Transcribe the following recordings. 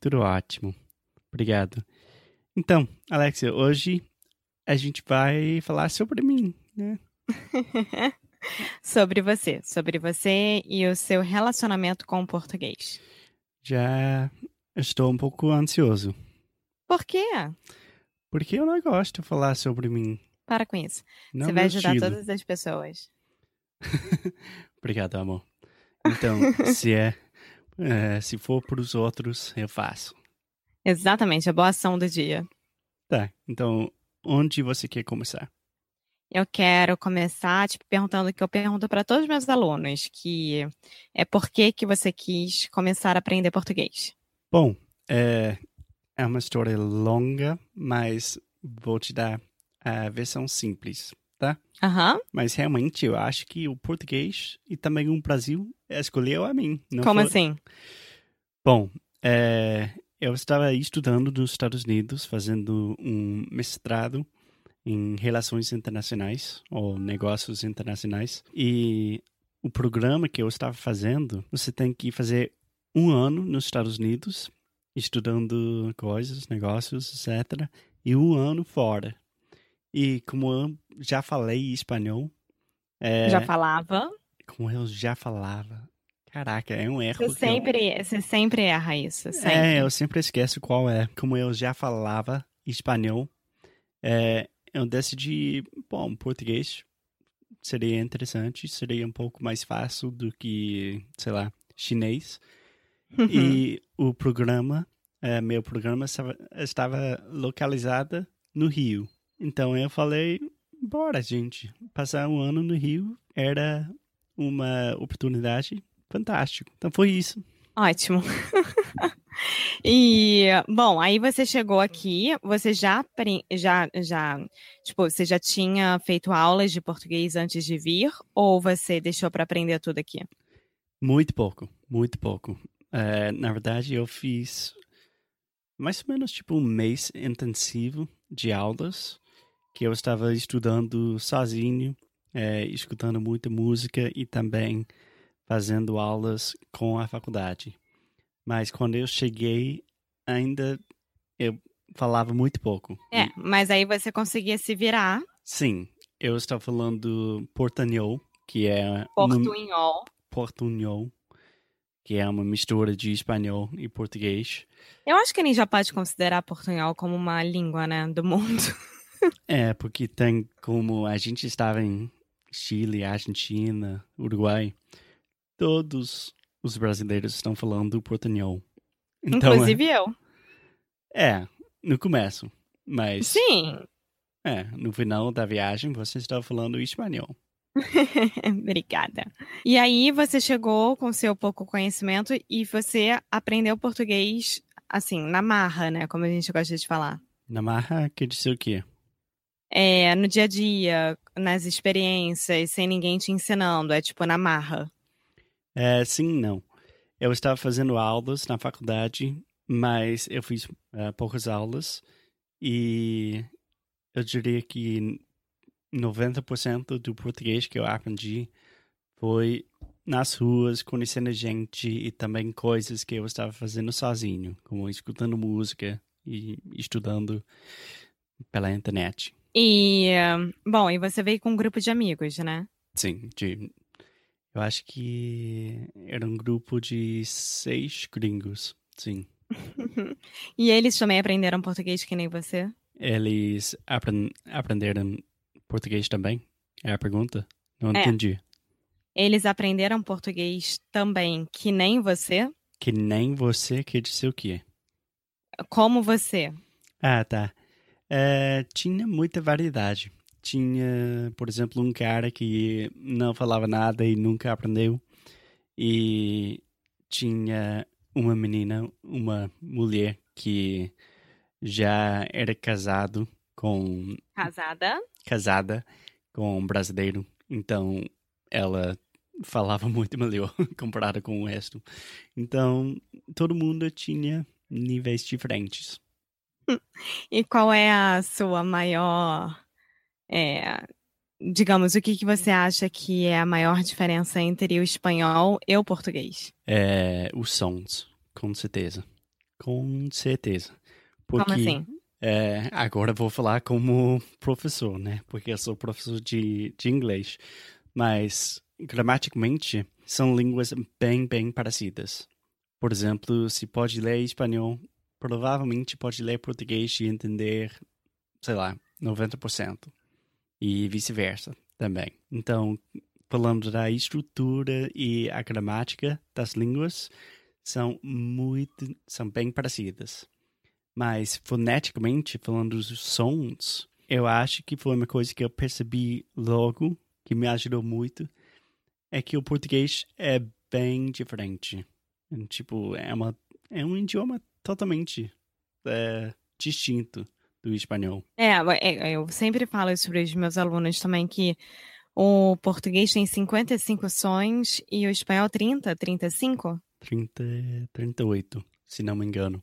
Tudo ótimo. Obrigado. Então, Alexia, hoje a gente vai falar sobre mim, né? sobre você, sobre você e o seu relacionamento com o português. Já estou um pouco ansioso. Por quê? Porque eu não gosto de falar sobre mim. Para com isso. Não você é vai ajudar estilo. todas as pessoas. Obrigado, amor. Então, se é, é, se for para os outros, eu faço. Exatamente, a boa ação do dia. Tá. Então, onde você quer começar? Eu quero começar te perguntando o que eu pergunto para todos os meus alunos, que é por que, que você quis começar a aprender português? Bom, é, é uma história longa, mas vou te dar a versão simples, tá? Aham. Mas realmente eu acho que o português e também o Brasil escolheu a mim. Como foi- assim? Bom, é, eu estava estudando nos Estados Unidos, fazendo um mestrado em relações internacionais ou negócios internacionais. E o programa que eu estava fazendo, você tem que fazer um ano nos Estados Unidos, estudando coisas, negócios, etc. E um ano fora. E como eu já falei espanhol, é, Já falava. como eu já falava, caraca, é um erro. Você que eu- sempre, você sempre erra isso, sempre. é, eu sempre esqueço qual é. Como eu já falava espanhol, é, eu decidi, bom, português seria interessante, seria um pouco mais fácil do que, sei lá, chinês. E o programa, é, meu programa estava, estava localizada no Rio. Então eu falei, bora, gente, passar um ano no Rio era uma oportunidade fantástica. Então foi isso. Ótimo. E, bom, aí você chegou aqui, você já, já, já, tipo, você já tinha feito aulas de português antes de vir, ou você deixou para aprender tudo aqui? Muito pouco, muito pouco. É, na verdade, eu fiz mais ou menos tipo um mês intensivo de aulas, que eu estava estudando sozinho, é, escutando muita música e também fazendo aulas com a faculdade. Mas quando eu cheguei, ainda eu falava muito pouco. É, mas aí você conseguia se virar, sim, eu estava falando portanhol, que é portunhol. portunhol, que é uma mistura de espanhol e português. Eu acho que a gente já pode considerar portunhol como uma língua, né, do mundo. É, porque tem como a gente estava em Chile, Argentina, Uruguai, todos os brasileiros estão falando portunhol. Então, Inclusive eu. é, no começo, mas Sim. é, no final da viagem você estava falando espanhol. Obrigada. E aí você chegou com seu pouco conhecimento e você aprendeu português, assim, na marra, né? Como a gente gosta de falar. Na marra, quer dizer o quê? É, no dia a dia, nas experiências, sem ninguém te ensinando. É tipo na marra. É, sim, não. Eu estava fazendo aulas na faculdade, mas eu fiz eh, poucas aulas e eu diria que 90% do português que eu aprendi foi nas ruas, conhecendo gente e também coisas que eu estava fazendo sozinho, como escutando música e estudando pela internet. E, bom, e você veio com um grupo de amigos, né? Sim, de, eu acho que era um grupo de seis gringos, sim. E eles também aprenderam português que nem você? eles apren aprenderam português também? É a pergunta? Não É. entendi. Eles aprenderam português também, que nem você? Que nem você quer dizer o quê? Como você? Ah, tá. É, tinha muita variedade. Tinha, por exemplo, um cara que não falava nada e nunca aprendeu. E tinha uma menina, uma mulher que já era casado com Casada? casada com um brasileiro, então ela falava muito melhor comparada com o resto. Então, todo mundo tinha níveis diferentes. E qual é a sua maior. é, digamos, o que, que você acha que é a maior diferença entre o espanhol e o português? É, os sons, com certeza. Com certeza. Porque, Como assim? é, agora vou falar como professor, né? Porque eu sou professor de, de inglês. Mas, gramaticalmente, são línguas bem, bem parecidas. Por exemplo, se pode ler espanhol, provavelmente pode ler português e entender, sei lá, 90%. E vice-versa também. Então, falando da estrutura e a gramática das línguas, são muito, são bem parecidas. Mas foneticamente, falando dos sons, eu acho que foi uma coisa que eu percebi logo, que me ajudou muito, é que o português é bem diferente. Tipo, é, uma, é um idioma totalmente é, distinto do espanhol. É, é, eu sempre falo isso para os meus alunos também, que o português tem 55 sons e o espanhol 30, 35? 30, 38, se não me engano.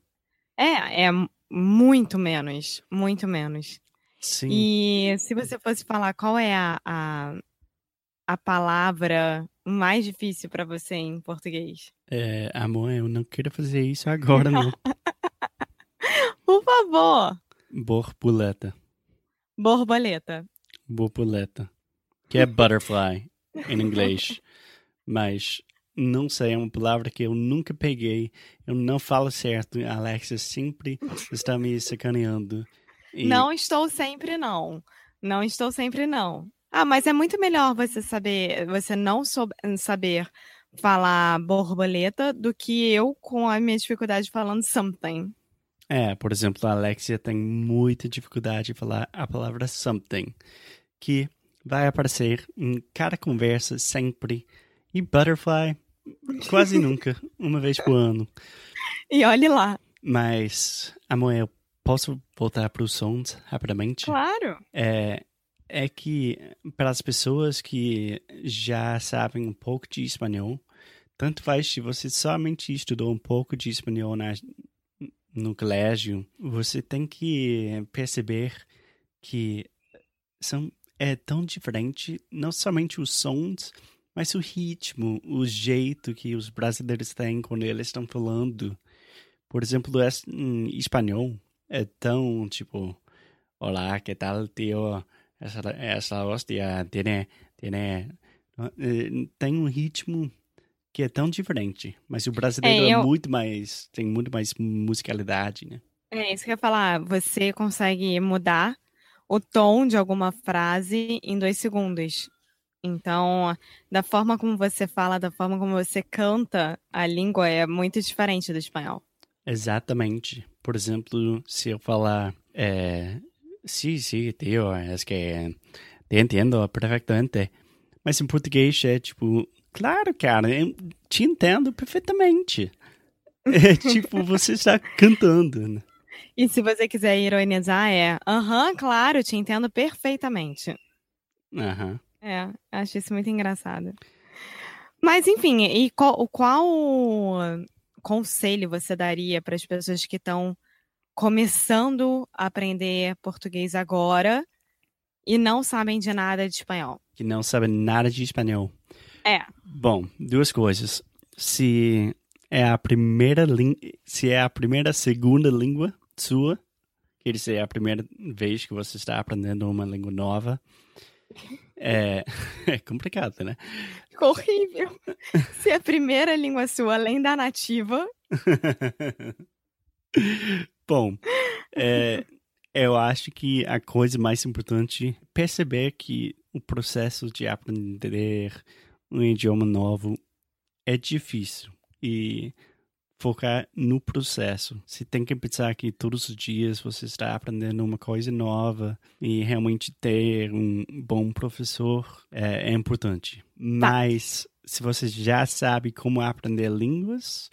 É, é muito menos, muito menos. Sim. E se você fosse falar qual é a, a, a palavra mais difícil para você em português? É, amor, eu não quero fazer isso agora, não. Por favor! Borboleta. Borboleta. Borboleta. Que é butterfly em inglês. Mas não sei, é uma palavra que eu nunca peguei. Eu não falo certo. A Alexia sempre está me sacaneando. E- Não estou sempre, não. Não estou sempre, não. Ah, mas é muito melhor você saber, você não soube- saber falar borboleta do que eu com a minha dificuldade falando something. É, por exemplo, a Alexia tem muita dificuldade de falar a palavra something, que vai aparecer em cada conversa sempre. E butterfly, quase nunca, uma vez por ano. E olhe lá. Mas, amor, eu posso voltar para os sons rapidamente? Claro. É, é que para as pessoas que já sabem um pouco de espanhol, tanto faz se você somente estudou um pouco de espanhol na, no colégio, você tem que perceber que são, é tão diferente, não somente os sons, mas o ritmo, o jeito que os brasileiros têm quando eles estão falando. Por exemplo, em espanhol é tão tipo, Hola, ¿qué tal, tío? Essa, essa hostia tiene, tiene, tem um ritmo que é tão diferente, mas o brasileiro É, é, eu- muito mais, tem muito mais musicalidade, né? É isso que eu ia falar. Você consegue mudar o tom de alguma frase em dois segundos. Então, da forma como você fala, da forma como você canta, a língua é muito diferente do espanhol. Exatamente. Por exemplo, se eu falar, eh, sí, sí, tío, es que te entendo perfeitamente. Mas em português é tipo, claro, cara, eu te entendo perfeitamente. É tipo, você está cantando, né? E se você quiser ironizar, é aham, claro, te entendo perfeitamente. Aham. É, acho isso muito engraçado. Mas, enfim, e qual, qual conselho você daria para as pessoas que estão começando a aprender português agora e não sabem de nada de espanhol? que não sabe nada de espanhol. É. Bom, duas coisas. Se é a primeira língua, se é a primeira, segunda língua sua, quer dizer, é a primeira vez que você está aprendendo uma língua nova, é, é complicado, né? Ficou horrível. Se a primeira língua sua, além da nativa, Bom, é, eu acho que a coisa mais importante é perceber que o processo de aprender um idioma novo é difícil e focar no processo. Você tem que pensar que todos os dias você está aprendendo uma coisa nova e realmente ter um bom professor é, é importante. Tá. Mas se você já sabe como aprender línguas,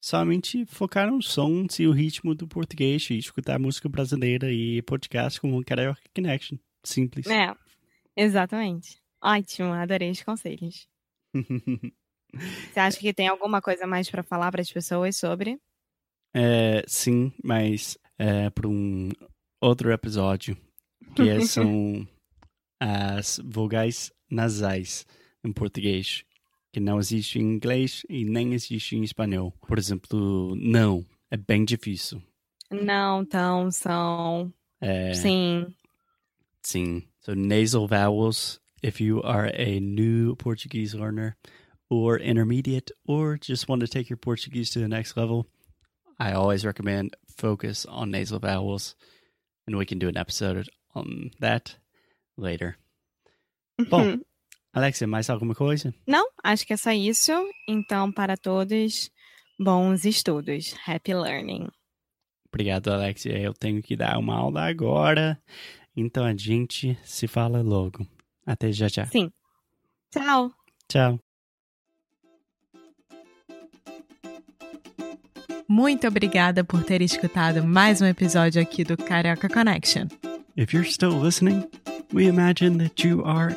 somente focar nos sons e o ritmo do português e escutar música brasileira e podcast com o Karaoke Connection. Simples. É, exatamente. Ótimo, adorei os conselhos. Você acha que tem alguma coisa mais para falar para as pessoas sobre? É, sim, mas é, para um outro episódio, que é, são as vogais nasais em português que não existe em inglês e nem existe em espanhol. Por exemplo, não. É bem difícil. Não, tão, são. É, Sim. sim. So nasal vowels, if you are a new Portuguese learner or intermediate or just want to take your Portuguese to the next level, I always recommend focus on nasal vowels. And we can do an episode on that later. Bom, Alexia, mais alguma coisa? Não, acho que é só isso. Então, para todos, bons estudos. Happy learning. Obrigado, Alexia. Eu tenho que dar uma aula agora. Então a gente se fala logo. Até já já. Sim. Tchau. Tchau. Muito obrigada por ter escutado mais um episódio aqui do Carioca Connection. If you're still listening, we imagine that you are